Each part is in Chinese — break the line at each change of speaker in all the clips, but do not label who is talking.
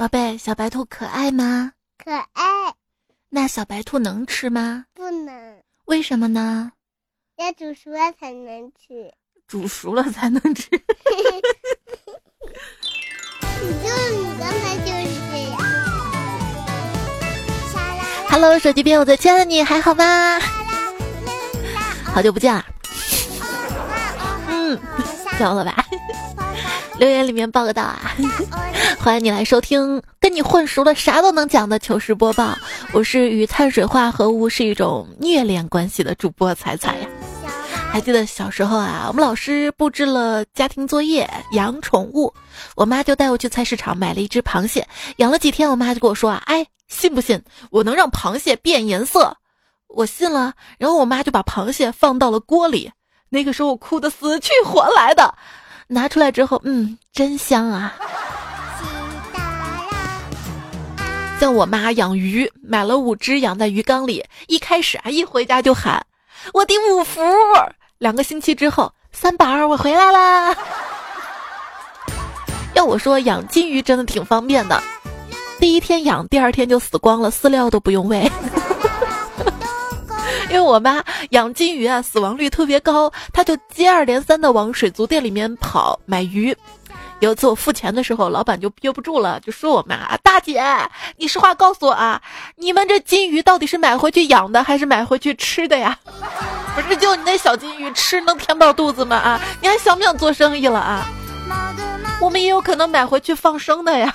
宝贝，小白兔可爱吗？
可爱。
那小白兔能吃吗？
不能。
为什么呢？
要煮熟了才能吃。
煮熟了才能吃。
你就你刚才就是这样。
Hello，手机边我最亲爱的你还好吗？好久不见了。嗯，笑了吧？留言里面报个到啊！欢迎你来收听，跟你混熟了啥都能讲的糗事播报。我是与碳水化合物是一种虐恋关系的主播彩彩呀。还记得小时候啊，我们老师布置了家庭作业，养宠物，我妈就带我去菜市场买了一只螃蟹，养了几天，我妈就跟我说啊，哎，信不信我能让螃蟹变颜色？我信了，然后我妈就把螃蟹放到了锅里，那个时候我哭得死去活来的。拿出来之后，嗯，真香啊！像我妈养鱼，买了五只养在鱼缸里。一开始啊，一回家就喊我的五福。两个星期之后，三宝儿我回来啦。要我说，养金鱼真的挺方便的，第一天养，第二天就死光了，饲料都不用喂。因为我妈养金鱼啊，死亡率特别高，她就接二连三的往水族店里面跑买鱼。有一次我付钱的时候，老板就憋不住了，就说我妈：“大姐，你实话告诉我啊，你们这金鱼到底是买回去养的，还是买回去吃的呀？不是就你那小金鱼吃能填饱肚子吗？啊，你还想不想做生意了啊？我们也有可能买回去放生的呀。”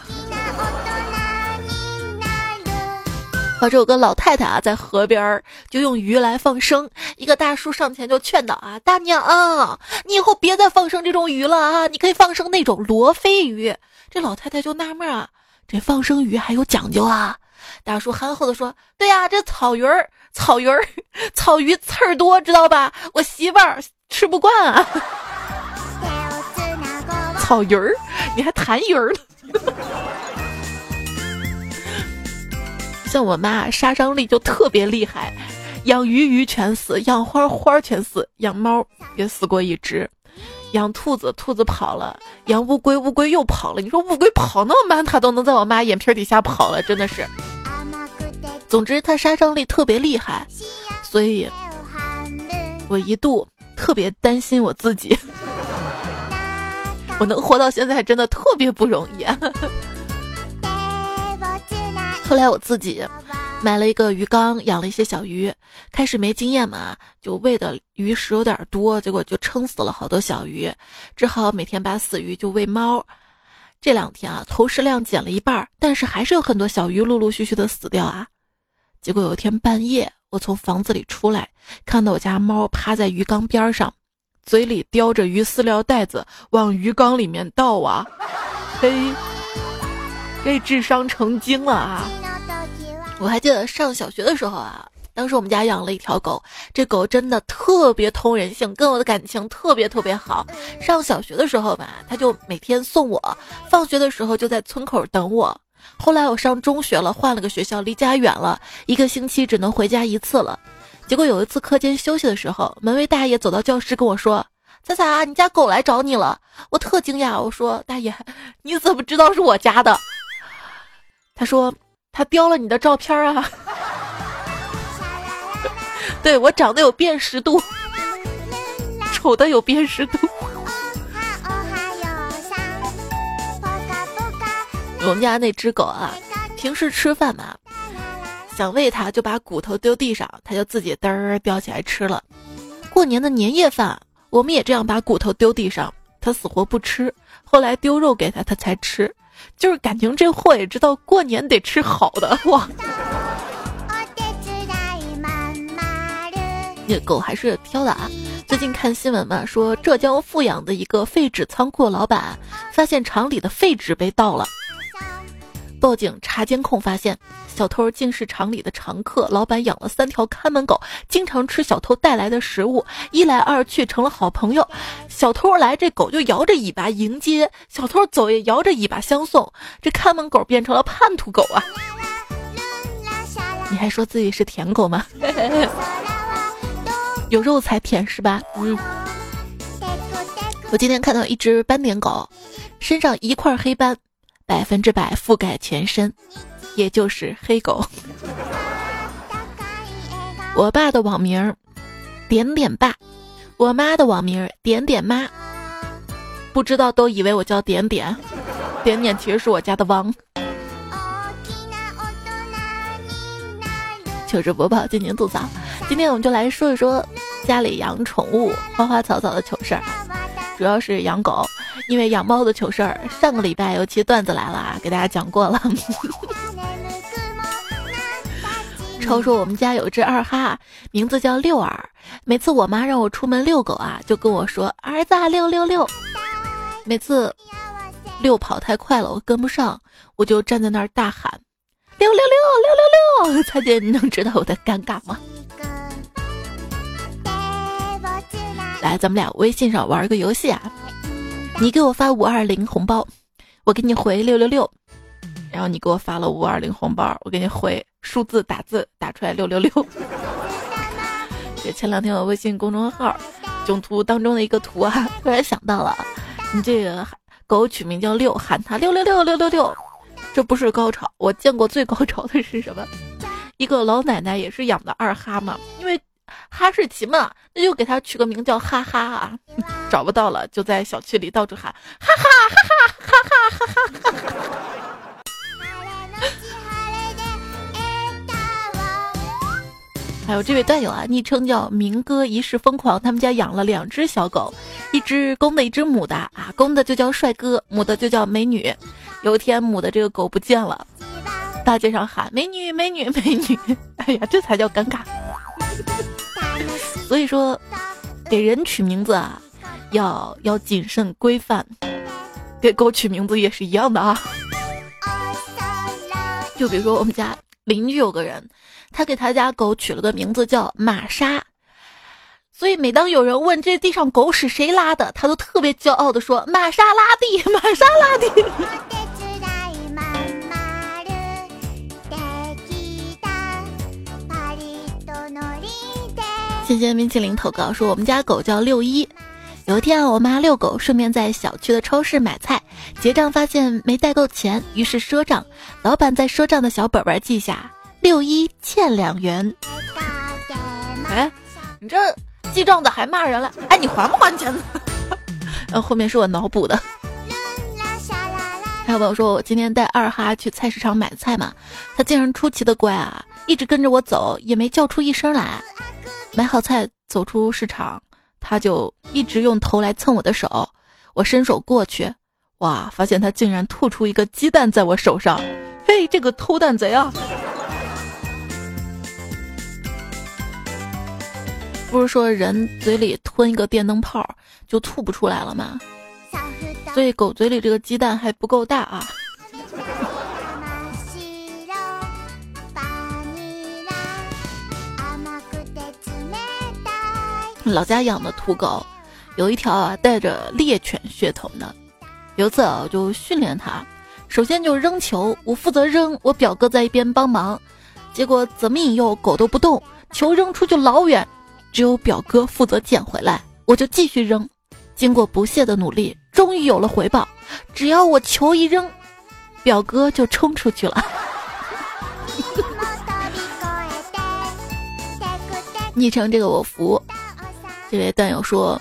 话说有个老太太啊，在河边儿就用鱼来放生。一个大叔上前就劝导啊：“大娘，你以后别再放生这种鱼了啊，你可以放生那种罗非鱼。”这老太太就纳闷啊：“这放生鱼还有讲究啊？”大叔憨厚的说：“对呀，这草鱼儿，草鱼儿，草鱼刺儿多，知道吧？我媳妇儿吃不惯啊。”草鱼儿，你还弹鱼儿呢？像我妈杀伤力就特别厉害，养鱼鱼全死，养花花全死，养猫也死过一只，养兔子兔子跑了，养乌龟乌龟又跑了。你说乌龟跑那么慢，它都能在我妈眼皮底下跑了，真的是。总之，它杀伤力特别厉害，所以，我一度特别担心我自己，我能活到现在真的特别不容易。后来我自己买了一个鱼缸，养了一些小鱼。开始没经验嘛，就喂的鱼食有点多，结果就撑死了好多小鱼，只好每天把死鱼就喂猫。这两天啊，投食量减了一半，但是还是有很多小鱼陆陆续续的死掉啊。结果有一天半夜，我从房子里出来，看到我家猫趴在鱼缸边上，嘴里叼着鱼饲料袋子往鱼缸里面倒啊，嘿。这智商成精了啊！我还记得上小学的时候啊，当时我们家养了一条狗，这狗真的特别通人性，跟我的感情特别特别好。上小学的时候吧，它就每天送我，放学的时候就在村口等我。后来我上中学了，换了个学校，离家远了，一个星期只能回家一次了。结果有一次课间休息的时候，门卫大爷走到教室跟我说：“彩彩啊，你家狗来找你了。”我特惊讶，我说：“大爷，你怎么知道是我家的？”他说：“他叼了你的照片啊，对我长得有辨识度，丑的有辨识度。”我们家那只狗啊，平时吃饭嘛，想喂它就把骨头丢地上，它就自己嘚儿叼起来吃了。过年的年夜饭，我们也这样把骨头丢地上，它死活不吃。后来丢肉给它，它才吃。就是感情这货也知道过年得吃好的 哇！那狗还是挑的啊。最近看新闻嘛，说浙江富阳的一个废纸仓库老板发现厂里的废纸被盗了，报警查监控发现小偷竟是厂里的常客。老板养了三条看门狗，经常吃小偷带来的食物，一来二去成了好朋友。小偷来，这狗就摇着尾巴迎接；小偷走也摇着尾巴相送。这看门狗变成了叛徒狗啊！你还说自己是舔狗吗？有肉才舔是吧？嗯。我今天看到一只斑点狗，身上一块黑斑，百分之百覆盖全身，也就是黑狗。我爸的网名点点爸，我妈的网名点点妈，不知道都以为我叫点点，点点其实是我家的汪。糗事播报，尽情吐槽。今天我们就来说一说家里养宠物花花草草的糗事儿，主要是养狗，因为养猫的糗事儿上个礼拜有期段子来了啊，给大家讲过了。超说我们家有只二哈，名字叫六儿。每次我妈让我出门遛狗啊，就跟我说：“儿子六六六。”每次遛跑太快了，我跟不上，我就站在那儿大喊：“六六六六六六！”蔡姐，你 能知道我的尴尬吗？来，咱们俩微信上玩个游戏啊！你给我发五二零红包，我给你回六六六。然后你给我发了五二零红包，我给你回数字打字打出来六六六。这前两天我微信公众号囧图当中的一个图啊，突然想到了，你这个狗取名叫六，喊它六六六六六六，这不是高潮。我见过最高潮的是什么？一个老奶奶也是养的二哈嘛，因为哈士奇嘛，那就给它取个名叫哈哈啊。找不到了，就在小区里到处喊哈哈哈哈哈哈哈哈哈哈。还有这位段友啊，昵称叫明哥一世疯狂，他们家养了两只小狗，一只公的，一只母的啊，公的就叫帅哥，母的就叫美女。有一天母的这个狗不见了，大街上喊美女美女美女，哎呀，这才叫尴尬。所以说，给人取名字啊，要要谨慎规范，给狗取名字也是一样的啊。就比如说我们家邻居有个人。他给他家狗取了个名字叫玛莎，所以每当有人问这地上狗屎谁拉的，他都特别骄傲的说：“玛莎拉蒂，玛莎拉蒂。”谢谢冰淇淋投稿说：“我们家狗叫六一，有一天啊，我妈遛狗，顺便在小区的超市买菜，结账发现没带够钱，于是赊账，老板在赊账的小本本记下。”六一欠两元，哎，你这记账的还骂人了？哎，你还不还钱呢？然 后后面是我脑补的。还有朋友说，我今天带二哈去菜市场买菜嘛，他竟然出奇的乖啊，一直跟着我走，也没叫出一声来。买好菜走出市场，他就一直用头来蹭我的手。我伸手过去，哇，发现他竟然吐出一个鸡蛋在我手上。嘿，这个偷蛋贼啊！不是说人嘴里吞一个电灯泡就吐不出来了吗？所以狗嘴里这个鸡蛋还不够大啊！老家养的土狗，有一条啊带着猎犬血统的。有次啊，我就训练它，首先就扔球，我负责扔，我表哥在一边帮忙。结果怎么引诱狗都不动，球扔出去老远。只有表哥负责捡回来，我就继续扔。经过不懈的努力，终于有了回报。只要我球一扔，表哥就冲出去了。昵称这个我服。这位段友说，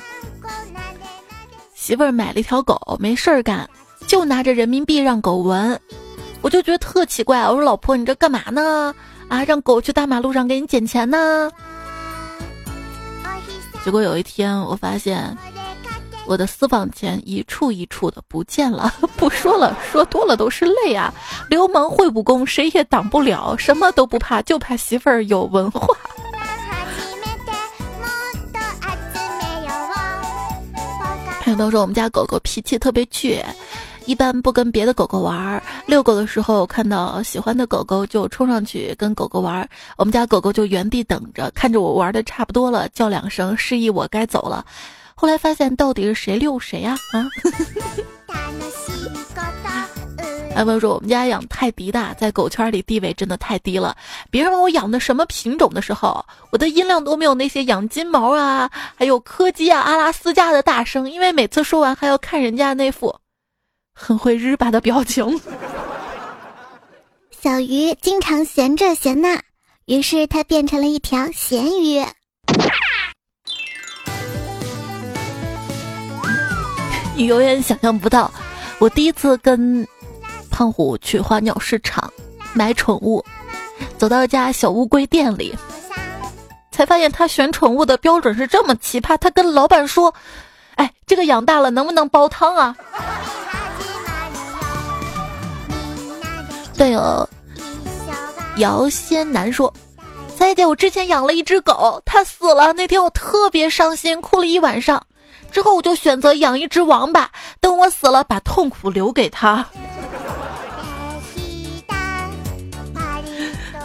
媳妇儿买了一条狗，没事儿干，就拿着人民币让狗闻。我就觉得特奇怪，我说老婆，你这干嘛呢？啊，让狗去大马路上给你捡钱呢？结果有一天，我发现我的私房钱一处一处的不见了。不说了，说多了都是泪啊！流氓会武功，谁也挡不了，什么都不怕，就怕媳妇儿有文化。朋友都说我们家狗狗脾气特别倔。一般不跟别的狗狗玩，遛狗的时候看到喜欢的狗狗就冲上去跟狗狗玩，我们家狗狗就原地等着，看着我玩的差不多了，叫两声示意我该走了。后来发现到底是谁遛谁呀？啊！还朋友说我们家养泰迪的，在狗圈里地位真的太低了。别人问我养的什么品种的时候，我的音量都没有那些养金毛啊，还有柯基啊、阿拉斯加的大声，因为每次说完还要看人家那副。很会日吧的表情。
小鱼经常闲这闲那，于是它变成了一条咸鱼。
你永远想象不到，我第一次跟胖虎去花鸟市场买宠物，走到一家小乌龟店里，才发现他选宠物的标准是这么奇葩。他跟老板说：“哎，这个养大了能不能煲汤啊？”段友姚仙南说：“三姐，我之前养了一只狗，它死了，那天我特别伤心，哭了一晚上。”之后我就选择养一只王八，等我死了，把痛苦留给他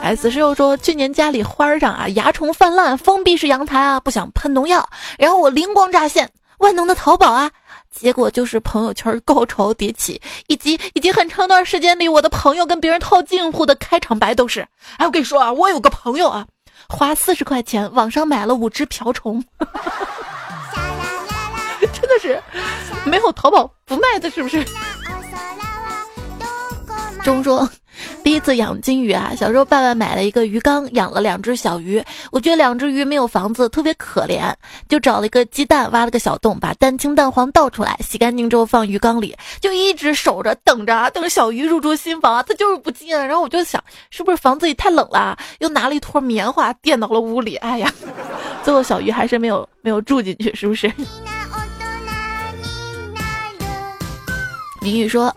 他。S 室友说，去年家里花上啊蚜虫泛滥，封闭式阳台啊，不想喷农药，然后我灵光乍现，万能的淘宝啊，结果就是朋友圈高潮迭起，以及以及很长段时间里，我的朋友跟别人套近乎的开场白都是，哎，我跟你说啊，我有个朋友啊，花四十块钱网上买了五只瓢虫。真的是没有淘宝不卖的，是不是？中说，第一次养金鱼啊，小时候爸爸买了一个鱼缸，养了两只小鱼。我觉得两只鱼没有房子，特别可怜，就找了一个鸡蛋，挖了个小洞，把蛋清蛋黄倒出来，洗干净之后放鱼缸里，就一直守着，等着等小鱼入住新房啊。它就是不进。然后我就想，是不是房子里太冷了？又拿了一坨棉花垫到了屋里。哎呀，最后小鱼还是没有没有住进去，是不是？明宇说：“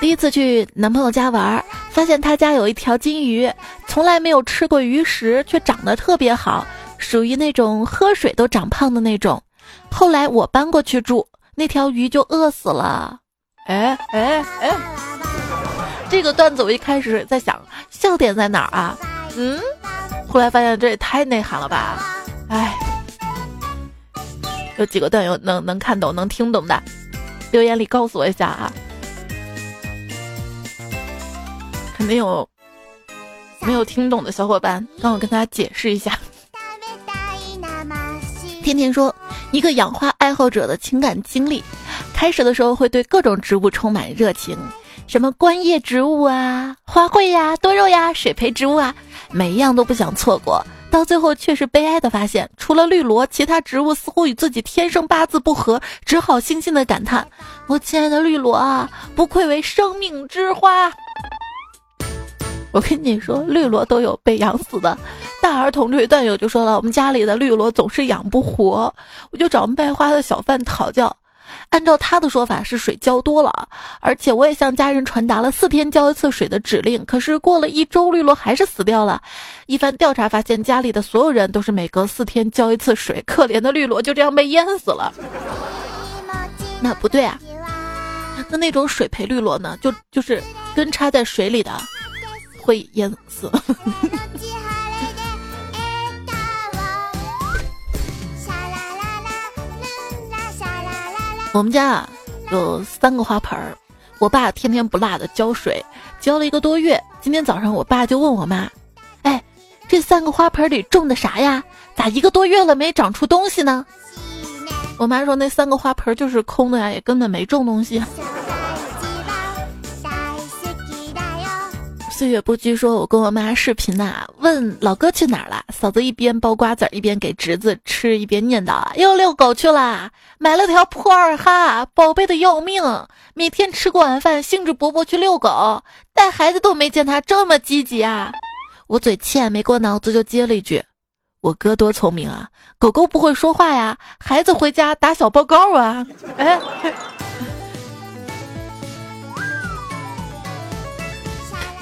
第一次去男朋友家玩，发现他家有一条金鱼，从来没有吃过鱼食，却长得特别好，属于那种喝水都长胖的那种。后来我搬过去住，那条鱼就饿死了。哎哎哎！这个段子我一开始在想笑点在哪儿啊？嗯，后来发现这也太内涵了吧？哎，有几个段友能能看懂、能听懂的？”留言里告诉我一下啊，肯定有没有听懂的小伙伴，让我跟大家解释一下。天天说一个养花爱好者的情感经历，开始的时候会对各种植物充满热情，什么观叶植物啊、花卉呀、多肉呀、水培植物啊，每一样都不想错过。到最后却是悲哀的发现，除了绿萝，其他植物似乎与自己天生八字不合，只好悻悻的感叹：“我亲爱的绿萝啊，不愧为生命之花。”我跟你说，绿萝都有被养死的。大儿童这位段友就说了：“我们家里的绿萝总是养不活，我就找卖花的小贩讨教。”按照他的说法是水浇多了，而且我也向家人传达了四天浇一次水的指令。可是过了一周，绿萝还是死掉了。一番调查发现，家里的所有人都是每隔四天浇一次水，可怜的绿萝就这样被淹死了。那不对啊，那那种水培绿萝呢？就就是根插在水里的，会淹死。我们家啊有三个花盆儿，我爸天天不落的浇水，浇了一个多月。今天早上我爸就问我妈：“哎，这三个花盆里种的啥呀？咋一个多月了没长出东西呢？” 我妈说：“那三个花盆就是空的呀，也根本没种东西。”岁月不居说：“我跟我妈视频呐，问老哥去哪儿了。嫂子一边剥瓜子儿一边给侄子吃，一边念叨：又遛狗去了，买了条破二哈，宝贝的要命。每天吃过晚饭，兴致勃勃去遛狗，带孩子都没见他这么积极啊。我嘴欠，没过脑子就接了一句：我哥多聪明啊，狗狗不会说话呀，孩子回家打小报告啊。哎。”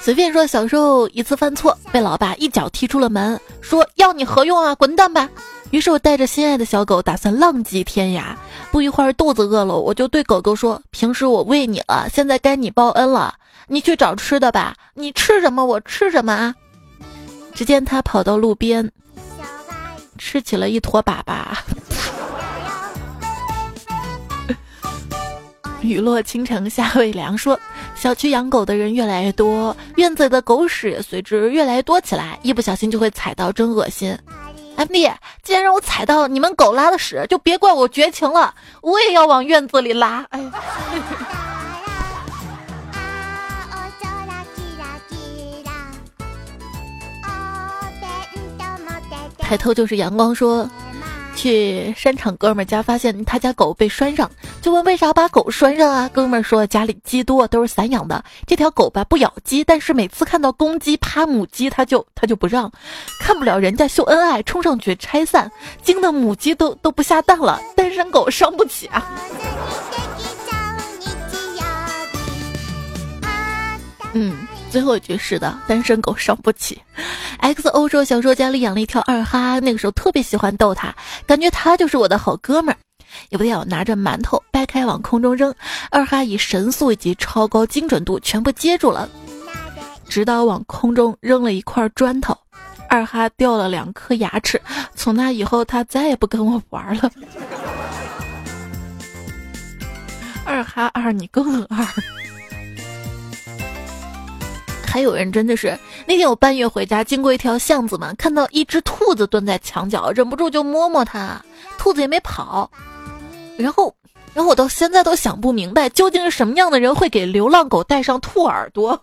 随便说，小时候一次犯错，被老爸一脚踢出了门，说要你何用啊，滚蛋吧！于是我带着心爱的小狗，打算浪迹天涯。不一会儿，肚子饿了，我就对狗狗说：“平时我喂你了，现在该你报恩了，你去找吃的吧。你吃什么，我吃什么啊！”只见它跑到路边，吃起了一坨粑粑。雨落倾城夏未凉，说。小区养狗的人越来越多，院子里的狗屎也随之越来越多起来，一不小心就会踩到，真恶心。M D，既然让我踩到你们狗拉的屎，就别怪我绝情了，我也要往院子里拉。哎，抬头就是阳光，说。去山场哥们家，发现他家狗被拴上，就问为啥把狗拴上啊？哥们说家里鸡多，都是散养的。这条狗吧不咬鸡，但是每次看到公鸡趴母鸡，他就 他就不让，看不了人家秀恩爱，冲上去拆散，惊得母鸡都都不下蛋了。单身狗伤不起啊。嗯。最后一句是的，单身狗伤不起。X O 说小时候家里养了一条二哈，那个时候特别喜欢逗它，感觉它就是我的好哥们儿。有天我拿着馒头掰开往空中扔，二哈以神速以及超高精准度全部接住了，直到往空中扔了一块砖头，二哈掉了两颗牙齿。从那以后，它再也不跟我玩了。二哈二，你更二。还有人真的是，那天我半夜回家，经过一条巷子嘛，看到一只兔子蹲在墙角，忍不住就摸摸它，兔子也没跑。然后，然后我到现在都想不明白，究竟是什么样的人会给流浪狗戴上兔耳朵？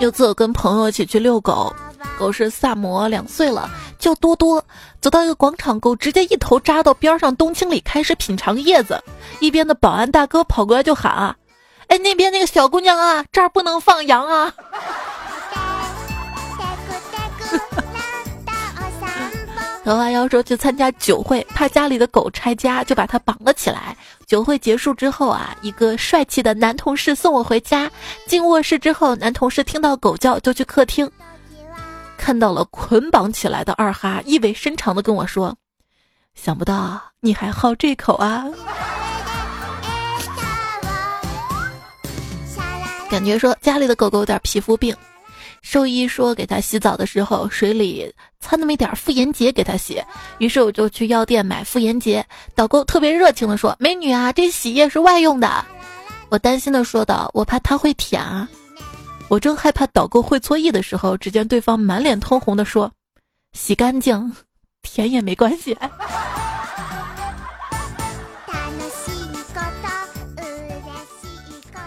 有次我跟朋友一起去遛狗，狗是萨摩，两岁了。叫多多，走到一个广场，狗直接一头扎到边上冬青里，开始品尝叶子。一边的保安大哥跑过来就喊啊：“哎，那边那个小姑娘啊，这儿不能放羊啊！”何花妖说去参加酒会，怕家里的狗拆家，就把它绑了起来。酒会结束之后啊，一个帅气的男同事送我回家。进卧室之后，男同事听到狗叫，就去客厅。看到了捆绑起来的二哈，意味深长的跟我说：“想不到你还好这口啊！”感觉说家里的狗狗有点皮肤病，兽医说给它洗澡的时候水里掺那么一点妇炎洁给它洗，于是我就去药店买妇炎洁。导购特别热情的说：“美女啊，这洗液是外用的。”我担心的说道：“我怕它会舔啊。”我正害怕导购会错意的时候，只见对方满脸通红的说：“洗干净，甜也没关系。”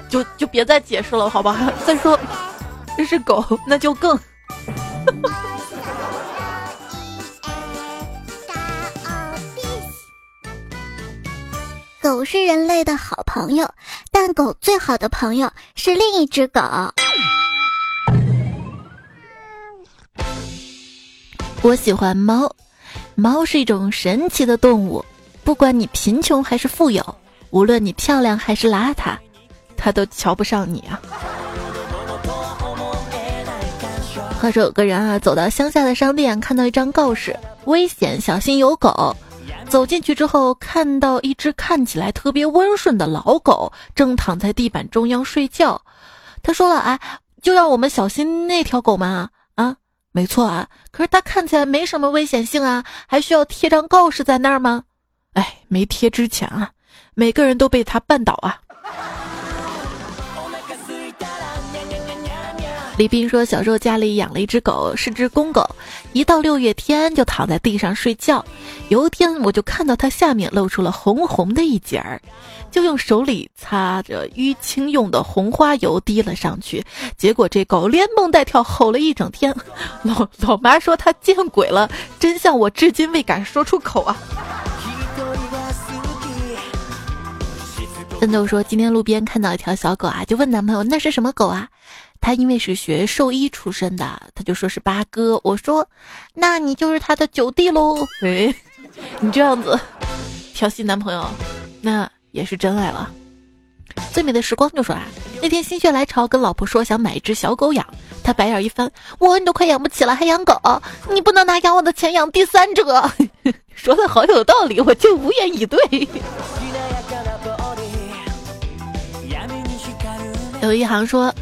就就别再解释了，好吧？再说这是狗，那就更。
狗是人类的好朋友，但狗最好的朋友是另一只狗。
我喜欢猫，猫是一种神奇的动物。不管你贫穷还是富有，无论你漂亮还是邋遢，它都瞧不上你啊。话说有个人啊，走到乡下的商店，看到一张告示：危险，小心有狗。走进去之后，看到一只看起来特别温顺的老狗，正躺在地板中央睡觉。他说了：“哎，就让我们小心那条狗嘛，啊？”没错啊，可是它看起来没什么危险性啊，还需要贴张告示在那儿吗？哎，没贴之前啊，每个人都被它绊倒啊。李斌说，小时候家里养了一只狗，是只公狗，一到六月天就躺在地上睡觉。有一天，我就看到它下面露出了红红的一截儿，就用手里擦着淤青用的红花油滴了上去。结果这狗连蹦带跳吼了一整天。老老妈说它见鬼了，真相我至今未敢说出口啊。奋斗说，今天路边看到一条小狗啊，就问男朋友那是什么狗啊？他因为是学兽医出身的，他就说是八哥。我说，那你就是他的九弟喽。哎，你这样子调戏男朋友，那也是真爱了。最美的时光就说啊，那天心血来潮跟老婆说想买一只小狗养，他白眼一翻，我你都快养不起了还养狗？你不能拿养我的钱养第三者。说的好有道理，我就无言以对。有一行说。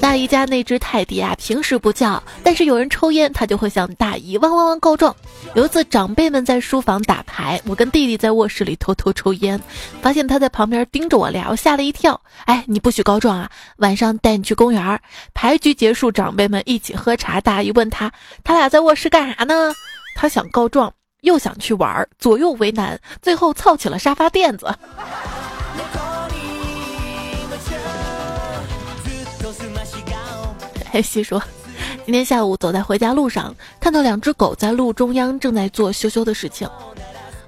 大姨家那只泰迪啊，平时不叫，但是有人抽烟，它就会向大姨汪汪汪告状。有一次，长辈们在书房打牌，我跟弟弟在卧室里偷偷抽烟，发现他在旁边盯着我俩，我吓了一跳。哎，你不许告状啊！晚上带你去公园。牌局结束，长辈们一起喝茶，大姨问他，他俩在卧室干啥呢？他想告状，又想去玩，左右为难，最后凑起了沙发垫子。嘿，细说，今天下午走在回家路上，看到两只狗在路中央正在做羞羞的事情。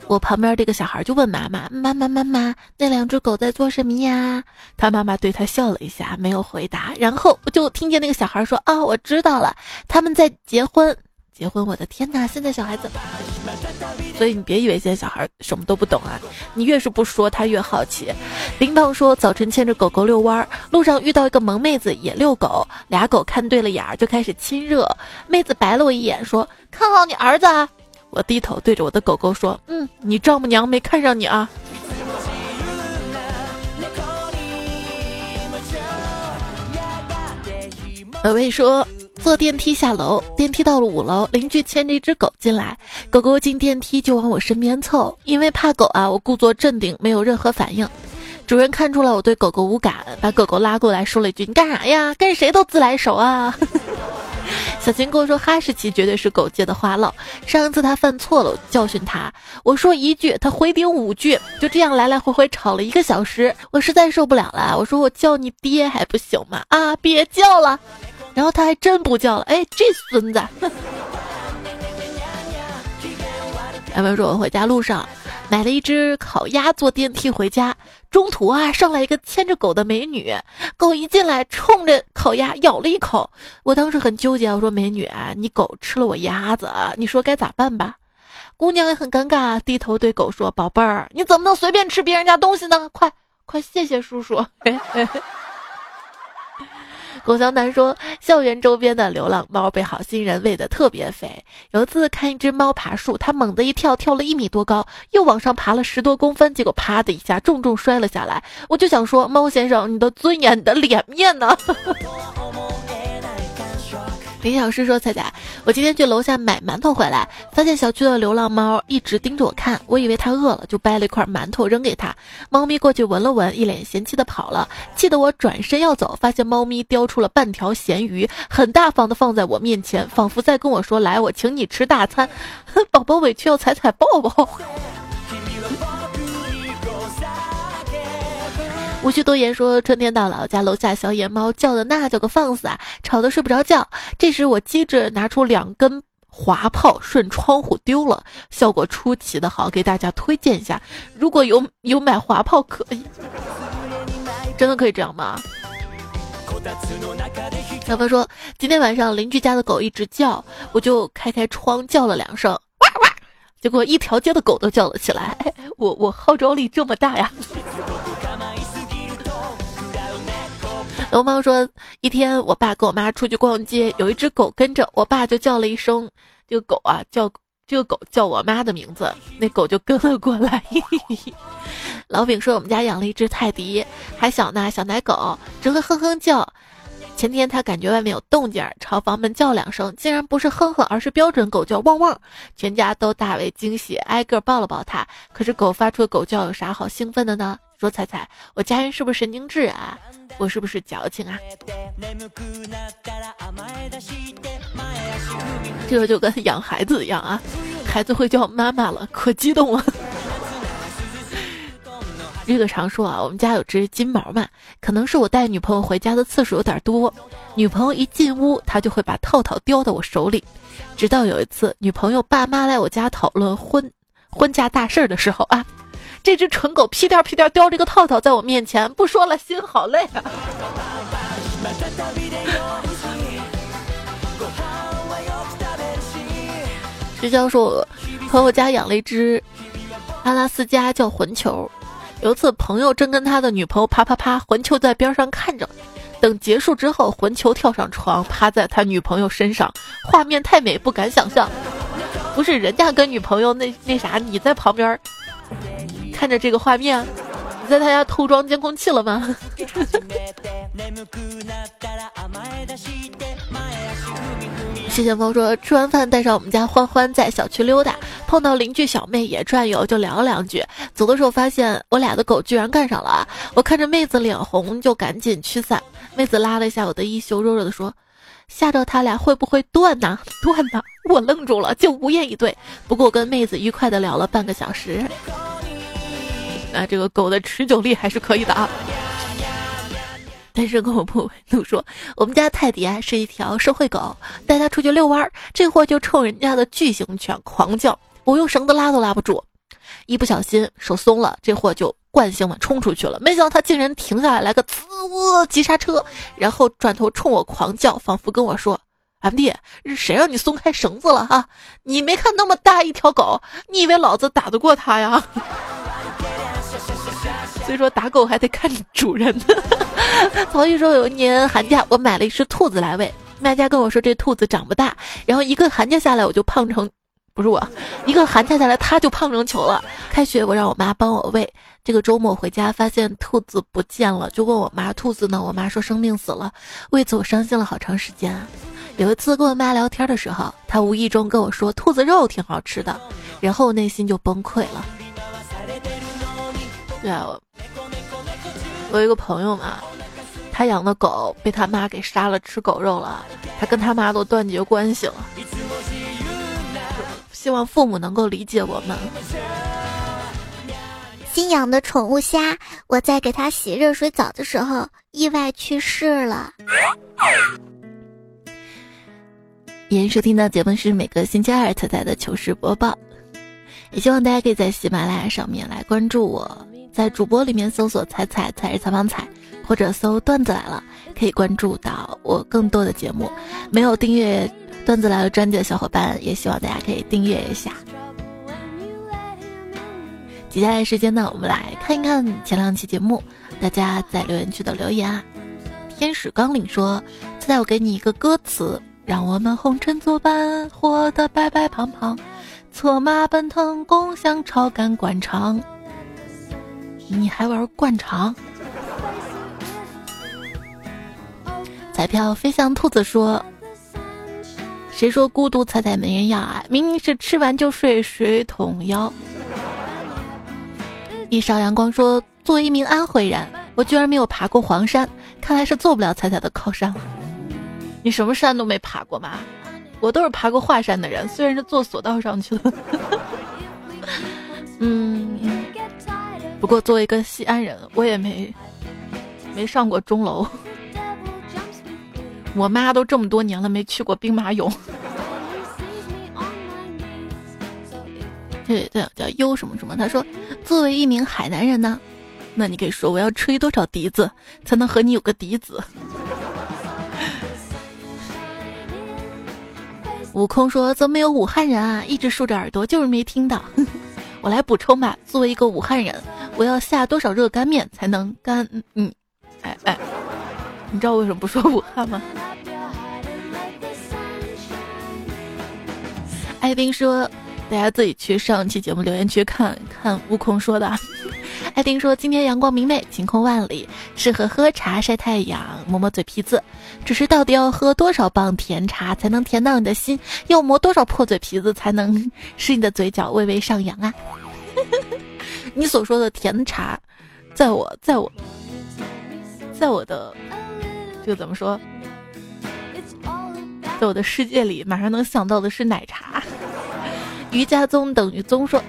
我旁边这个小孩就问妈妈：“妈妈妈妈，那两只狗在做什么呀？”他妈妈对他笑了一下，没有回答。然后我就听见那个小孩说：“啊，我知道了，他们在结婚。结婚！我的天哪！现在小孩子，所以你别以为现在小孩什么都不懂啊，你越是不说，他越好奇。”林胖说：“早晨牵着狗狗遛弯，路上遇到一个萌妹子也遛狗，俩狗看对了眼儿就开始亲热。妹子白了我一眼说：‘看好你儿子啊！’我低头对着我的狗狗说：‘嗯，你丈母娘没看上你啊。’小薇说。”坐电梯下楼，电梯到了五楼，邻居牵着一只狗进来，狗狗进电梯就往我身边凑，因为怕狗啊，我故作镇定，没有任何反应。主人看出了我对狗狗无感，把狗狗拉过来说了一句：“你干啥呀？跟谁都自来熟啊！” 小琴跟我说，哈士奇绝对是狗界的花唠。上一次他犯错了，教训他，我说一句，他回顶五句，就这样来来回回吵了一个小时，我实在受不了了，我说我叫你爹还不行吗？啊，别叫了。然后他还真不叫了，哎，这孙子！他们说我回家路上买了一只烤鸭，坐电梯回家，中途啊上来一个牵着狗的美女，狗一进来冲着烤鸭咬了一口，我当时很纠结，我说美女啊，你狗吃了我鸭子，你说该咋办吧？姑娘也很尴尬，低头对狗说：“宝贝儿，你怎么能随便吃别人家东西呢？快快谢谢叔叔。” 龚小南说：“校园周边的流浪猫被好心人喂的特别肥。有一次看一只猫爬树，它猛地一跳，跳了一米多高，又往上爬了十多公分，结果啪的一下重重摔了下来。我就想说，猫先生，你的尊严，你的脸面呢？” 林小诗说：“彩彩，我今天去楼下买馒头回来，发现小区的流浪猫一直盯着我看，我以为它饿了，就掰了一块馒头扔给它。猫咪过去闻了闻，一脸嫌弃的跑了，气得我转身要走，发现猫咪叼出了半条咸鱼，很大方的放在我面前，仿佛在跟我说：‘来，我请你吃大餐。’宝宝委屈要彩彩抱抱。”无需多言，说春天到了，我家楼下小野猫叫的那叫个放肆啊，吵得睡不着觉。这时我机智拿出两根滑炮，顺窗户丢了，效果出奇的好，给大家推荐一下。如果有有买滑炮可以，真的可以这样吗？小朋说今天晚上邻居家的狗一直叫，我就开开窗叫了两声，哇哇，结果一条街的狗都叫了起来。我我号召力这么大呀！龙猫说：“一天，我爸跟我妈出去逛街，有一只狗跟着，我爸就叫了一声，这个狗啊叫这个狗叫我妈的名字，那狗就跟了过来。”老饼说：“我们家养了一只泰迪，还小呢，小奶狗，只会哼哼叫。前天他感觉外面有动静，朝房门叫两声，竟然不是哼哼，而是标准狗叫汪汪，全家都大为惊喜，挨个抱了抱它。可是狗发出的狗叫有啥好兴奋的呢？说彩彩，我家人是不是神经质啊？”我是不是矫情啊？这个就跟养孩子一样啊，孩子会叫妈妈了，可激动了。这个常说啊，我们家有只金毛嘛，可能是我带女朋友回家的次数有点多，女朋友一进屋，它就会把套套叼到我手里。直到有一次，女朋友爸妈来我家讨论婚婚嫁大事的时候啊。这只蠢狗屁颠屁颠叼着个套套在我面前，不说了，心好累啊！学校说，我朋友家养了一只阿拉斯加叫混球。有一次朋友正跟他的女朋友啪啪啪，混球在边上看着。等结束之后，混球跳上床，趴在他女朋友身上，画面太美，不敢想象。不是人家跟女朋友那那啥，你在旁边。看着这个画面，你在他家偷装监控器了吗？谢谢猫说，吃完饭带上我们家欢欢在小区溜达，碰到邻居小妹也转悠，就聊了两句。走的时候发现我俩的狗居然干上了，我看着妹子脸红，就赶紧驱散。妹子拉了一下我的衣袖，弱弱的说：“吓着他俩会不会断呢？断呢！”我愣住了，就无言以对。不过我跟妹子愉快的聊了半个小时。那这个狗的持久力还是可以的啊。单身狗不怒说：“我们家泰迪啊是一条社会狗，带它出去遛弯儿，这货就冲人家的巨型犬狂叫，我用绳子拉都拉不住，一不小心手松了，这货就惯性的冲出去了。没想到他竟然停下来，来个滋急刹车，然后转头冲我狂叫，仿佛跟我说：‘M D，谁让你松开绳子了哈？你没看那么大一条狗，你以为老子打得过它呀？’” 所以说打狗还得看主人呢。曹毅说有一年寒假我买了一只兔子来喂，卖家跟我说这兔子长不大，然后一个寒假下来我就胖成，不是我，一个寒假下来它就胖成球了。开学我让我妈帮我喂，这个周末回家发现兔子不见了，就问我妈兔子呢？我妈说生病死了。为此我伤心了好长时间。有一次跟我妈聊天的时候，她无意中跟我说兔子肉挺好吃的，然后我内心就崩溃了。对啊。我有一个朋友嘛，他养的狗被他妈给杀了，吃狗肉了。他跟他妈都断绝关系了。希望父母能够理解我们。
新养的宠物虾，我在给它洗热水澡的时候意外去世了。
您收听到节目是每个星期二特在的糗事播报，也希望大家可以在喜马拉雅上面来关注我。在主播里面搜索“彩彩彩是采访彩”，或者搜“段子来了”，可以关注到我更多的节目。没有订阅“段子来了”专辑的小伙伴，也希望大家可以订阅一下。接下来时间呢，我们来看一看前两期节目大家在留言区的留言啊。天使纲领说：“现在我给你一个歌词，让我们红尘作伴，活得白白胖胖，策马奔腾，共享超感官场。”你还玩灌肠？彩票飞向兔子说：“谁说孤独彩彩没人要啊？明明是吃完就睡，水桶腰。”一勺阳光说：“作为一名安徽人，我居然没有爬过黄山，看来是做不了彩彩的靠山了。你什么山都没爬过吗？我都是爬过华山的人，虽然是坐索道上去的。嗯。不过作为一个西安人，我也没没上过钟楼。我妈都这么多年了没去过兵马俑。对对，叫优什么什么？他说，作为一名海南人呢，那你可以说我要吹多少笛子才能和你有个笛子？悟空说，怎么没有武汉人啊？一直竖着耳朵，就是没听到。我来补充吧，作为一个武汉人。我要下多少热干面才能干？嗯，哎哎，你知道为什么不说武汉吗？艾冰说，大家自己去上期节目留言区看看。悟空说的，艾丁说今天阳光明媚，晴空万里，适合喝茶晒太阳，磨磨嘴皮子。只是到底要喝多少磅甜茶才能甜到你的心？要磨多少破嘴皮子才能 使你的嘴角微微上扬啊？你所说的甜茶，在我在我，在我的这个怎么说，在我的世界里，马上能想到的是奶茶。瑜伽宗等于宗说。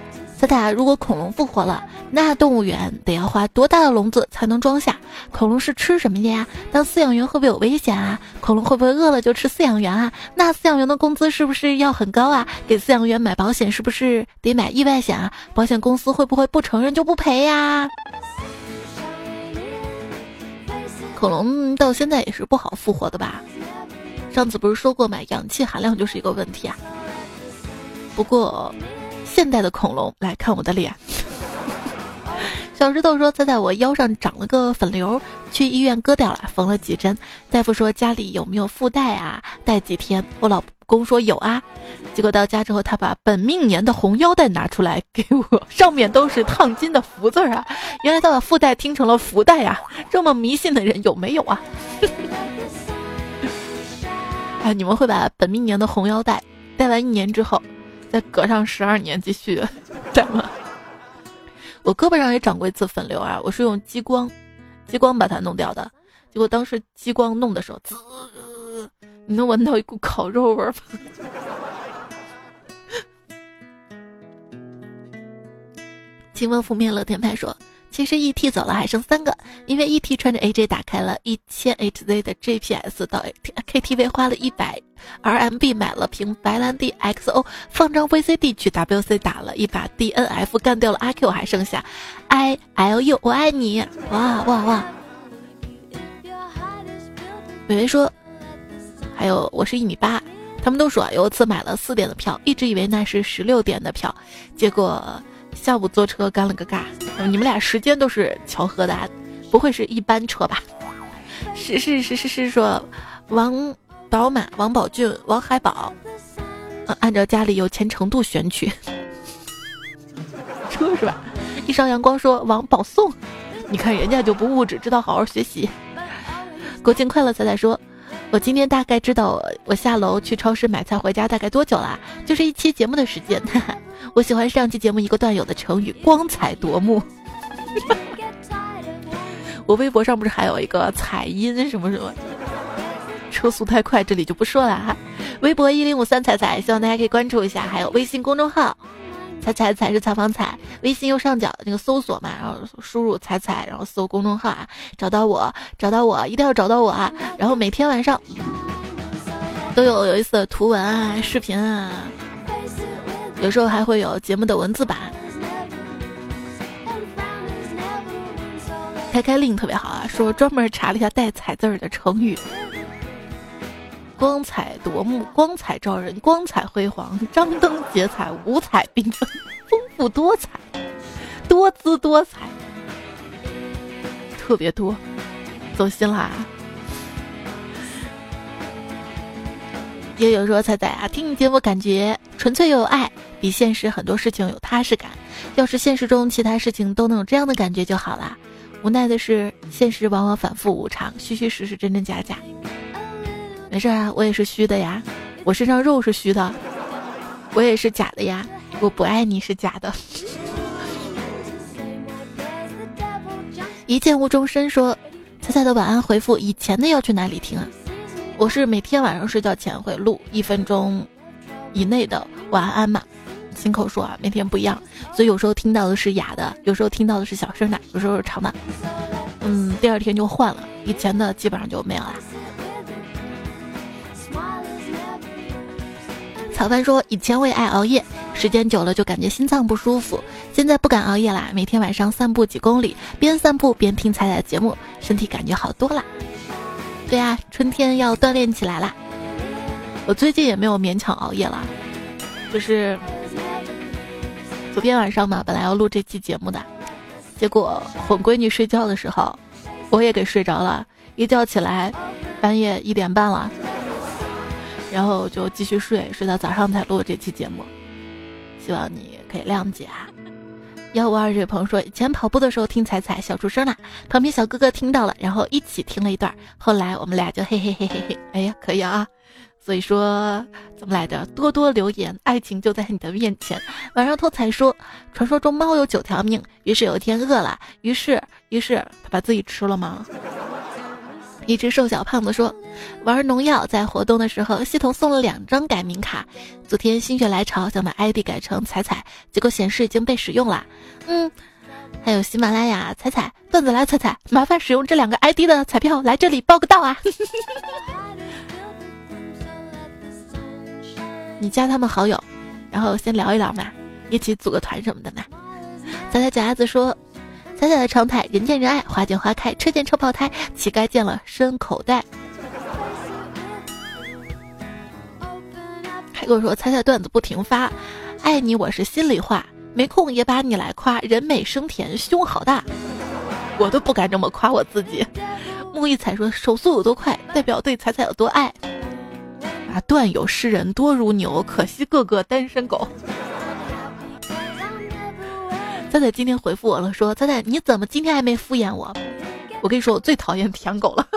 彩彩，如果恐龙复活了，那动物园得要花多大的笼子才能装下？恐龙是吃什么的呀？当饲养员会不会有危险啊？恐龙会不会饿了就吃饲养员啊？那饲养员的工资是不是要很高啊？给饲养员买保险是不是得买意外险啊？保险公司会不会不承认就不赔呀？恐龙到现在也是不好复活的吧？上次不是说过吗？氧气含量就是一个问题啊。不过。现代的恐龙来看我的脸。小石头说：“他在我腰上长了个粉瘤，去医院割掉了，缝了几针。大夫说家里有没有腹带啊？带几天？我老公说有啊。结果到家之后，他把本命年的红腰带拿出来给我，上面都是烫金的福字啊！原来他把腹带听成了福袋呀！这么迷信的人有没有啊？哎，你们会把本命年的红腰带戴完一年之后？”再隔上十二年继续戴吗？我胳膊上也长过一次粉瘤啊，我是用激光，激光把它弄掉的。结果当时激光弄的时候，滋，你能闻到一股烤肉味儿吗？请问负面乐天派说，其实 E T 走了还剩三个，因为 E T 穿着 A J 打开了一千 H Z 的 G P S 到 K T V 花了一百 R M B 买了瓶白兰地 X O 放张 V C D 去 W C 打了一把 D N F 干掉了阿 Q 还剩下 I L U 我爱你哇哇哇！伟伟说，还有我是一米八，他们都说有一次买了四点的票，一直以为那是十六点的票，结果。下午坐车干了个尬，你们俩时间都是巧合的，不会是一班车吧？是是是是是说，王宝马、王宝俊、王海宝，按照家里有钱程度选取，车是吧？一上阳光说王宝送，你看人家就不物质，知道好好学习。国庆快乐彩彩说，我今天大概知道我下楼去超市买菜回家大概多久了，就是一期节目的时间。我喜欢上期节目一个段友的成语“光彩夺目”。我微博上不是还有一个彩音什么什么？车速太快，这里就不说了哈。微博一零五三彩彩，希望大家可以关注一下。还有微信公众号“彩彩彩是采访彩”，微信右上角那个搜索嘛，然后输入“彩彩”，然后搜公众号啊，找到我，找到我，一定要找到我啊！然后每天晚上都有有意思的图文啊、视频啊。有时候还会有节目的文字版。开开令特别好啊，说专门查了一下带“彩”字儿的成语：光彩夺目、光彩照人、光彩辉煌、张灯结彩、五彩缤纷、丰富多彩、多姿多彩，特别多，走心啦。也有说彩。彩。啊，听你节目感觉纯粹又有爱。比现实很多事情有踏实感，要是现实中其他事情都能有这样的感觉就好了。无奈的是，现实往往反复无常，虚虚实实，真真假假。没事啊，我也是虚的呀，我身上肉是虚的，我也是假的呀，我不爱你是假的。一见无中深说，彩彩的晚安回复以前的要去哪里听啊？我是每天晚上睡觉前会录一分钟以内的晚安嘛。亲口说啊，每天不一样，所以有时候听到的是哑的，有时候听到的是小声的，有时候是长的。嗯，第二天就换了，以前的基本上就没有了。草帆说，以前我也爱熬夜，时间久了就感觉心脏不舒服，现在不敢熬夜啦，每天晚上散步几公里，边散步边听彩彩节目，身体感觉好多啦。对呀，春天要锻炼起来啦。我最近也没有勉强熬夜了，就是。昨天晚上嘛，本来要录这期节目的，结果哄闺女睡觉的时候，我也给睡着了。一觉起来，半夜一点半了，然后就继续睡，睡到早上才录这期节目。希望你可以谅解啊。幺五二这位朋友说，以前跑步的时候听彩彩笑出声了，旁边小哥哥听到了，然后一起听了一段，后来我们俩就嘿嘿嘿嘿嘿，哎呀，可以啊。所以说怎么来着？多多留言，爱情就在你的面前。晚上偷彩说，传说中猫有九条命，于是有一天饿了，于是于是他把自己吃了吗？一只瘦小胖子说，玩农药在活动的时候，系统送了两张改名卡。昨天心血来潮想把 ID 改成彩彩，结果显示已经被使用了。嗯，还有喜马拉雅彩彩段子来彩彩，麻烦使用这两个 ID 的彩票来这里报个到啊。你加他们好友，然后先聊一聊嘛，一起组个团什么的嘛。彩彩脚丫子说：“彩彩的常态，人见人爱，花见花开，车见车爆胎，乞丐见了伸口袋。”还跟我说：“彩彩段子不停发，爱你我是心里话，没空也把你来夸，人美声甜，胸好大。”我都不敢这么夸我自己。木易彩说：“手速有多快，代表对彩彩有多爱。”啊，段友诗人多如牛，可惜个个单身狗。仔仔今天回复我了，说仔仔你怎么今天还没敷衍我？我跟你说，我最讨厌舔狗了。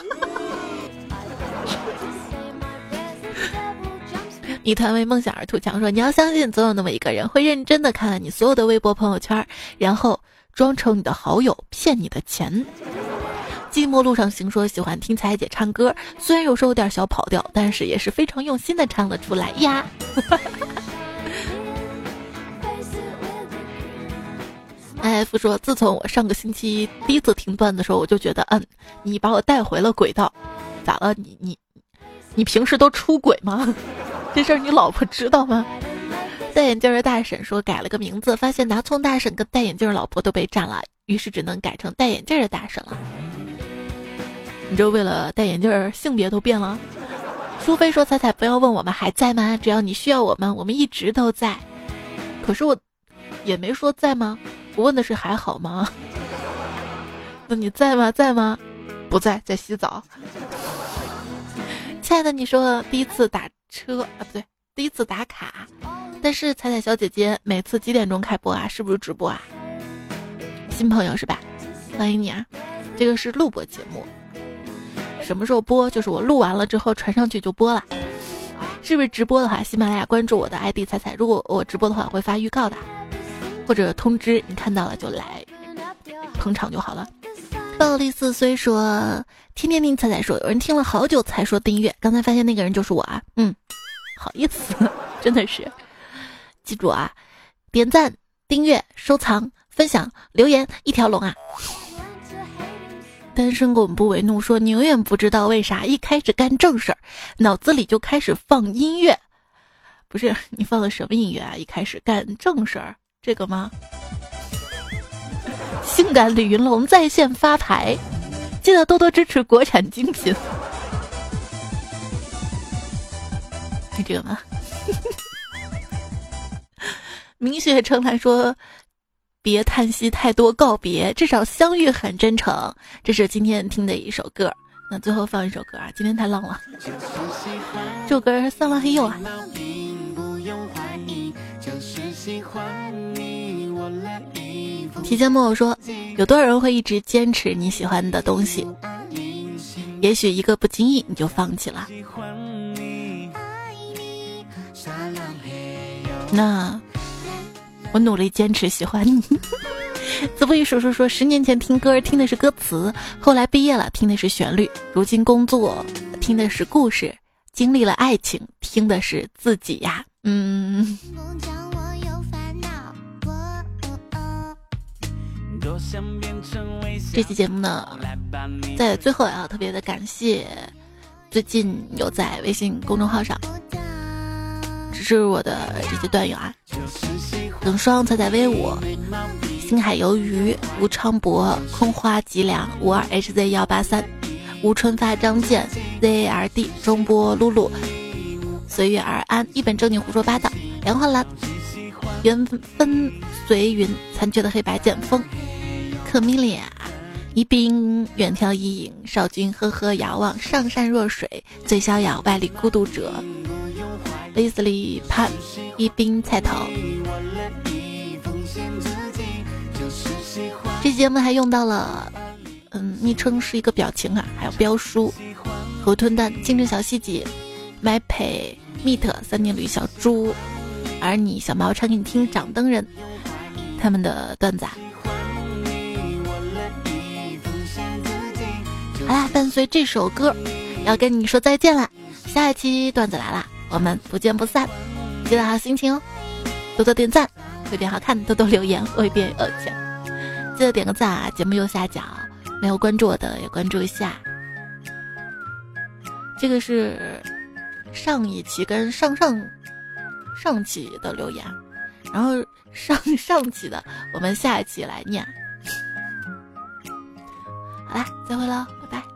你团为梦想而图强说，你要相信，总有那么一个人会认真的看了你所有的微博朋友圈，然后装成你的好友骗你的钱。寂寞路上行说喜欢听彩姐唱歌，虽然有时候有点小跑调，但是也是非常用心的唱了出来呀。F 说：“自从我上个星期第一次听段的时候，我就觉得，嗯，你把我带回了轨道。咋了？你你你平时都出轨吗？这事儿你老婆知道吗？”戴眼镜的大婶说：“改了个名字，发现拿葱大婶跟戴眼镜老婆都被占了，于是只能改成戴眼镜的大婶了。你这为了戴眼镜，性别都变了。”苏菲说：“彩彩，不要问我们还在吗？只要你需要我们，我们一直都在。可是我也没说在吗？我问的是还好吗？那你在吗？在吗？不在，在洗澡。亲爱的，你说第一次打车啊，不对，第一次打卡。但是彩彩小姐姐每次几点钟开播啊？是不是直播啊？新朋友是吧？欢迎你啊！这个是录播节目。”什么时候播？就是我录完了之后传上去就播了，是不是直播的话，喜马拉雅关注我的 ID 彩彩，如果我直播的话会发预告的，或者通知你看到了就来捧场就好了。暴力四虽说天天听彩彩说，有人听了好久才说订阅，刚才发现那个人就是我啊，嗯，好意思，真的是，记住啊，点赞、订阅、收藏、分享、留言一条龙啊。单身狗不为怒说：“你永远不知道为啥一开始干正事儿，脑子里就开始放音乐。不是你放的什么音乐啊？一开始干正事儿，这个吗？性感李云龙在线发牌，记得多多支持国产精品。你这个吗？明雪成来说。”别叹息太多，告别至少相遇很真诚。这是今天听的一首歌。那最后放一首歌啊，今天太浪了。这首歌桑浪黑柚啊。提前木偶说，有多少人会一直坚持你喜欢的东西？也许一个不经意你就放弃了。那。我努力坚持喜欢你。子不语叔叔说，十年前听歌听的是歌词，后来毕业了听的是旋律，如今工作听的是故事，经历了爱情听的是自己呀。嗯。这期节目呢，在最后要特别的感谢，最近有在微信公众号上。是我的这些段友啊，冷霜彩彩威武，星海鱿鱼吴昌博空花脊梁五二 hz 幺八三吴春发张健 zrd 中波露露随遇而安一本正经胡说八道梁焕兰缘分随云残缺的黑白剑锋可米莉亚一冰远眺一影少君呵呵遥望上善若水最逍遥万里孤独者。雷斯利潘一冰菜头，这节目还用到了，嗯，昵称是一个表情啊，还有标书，河豚蛋、精致小细节、麦培、meet 三年驴小猪，而你小毛唱给你听，掌灯人。他们的段子。好啦，伴随这首歌，要跟你说再见啦，下一期段子来啦。我们不见不散，记得好心情哦，多多点赞会变好看，多多留言会变有钱。记得点个赞啊！节目右下角没有关注我的也关注一下。这个是上一期跟上上上期的留言，然后上上期的我们下一期来念。好啦，再会喽，拜拜。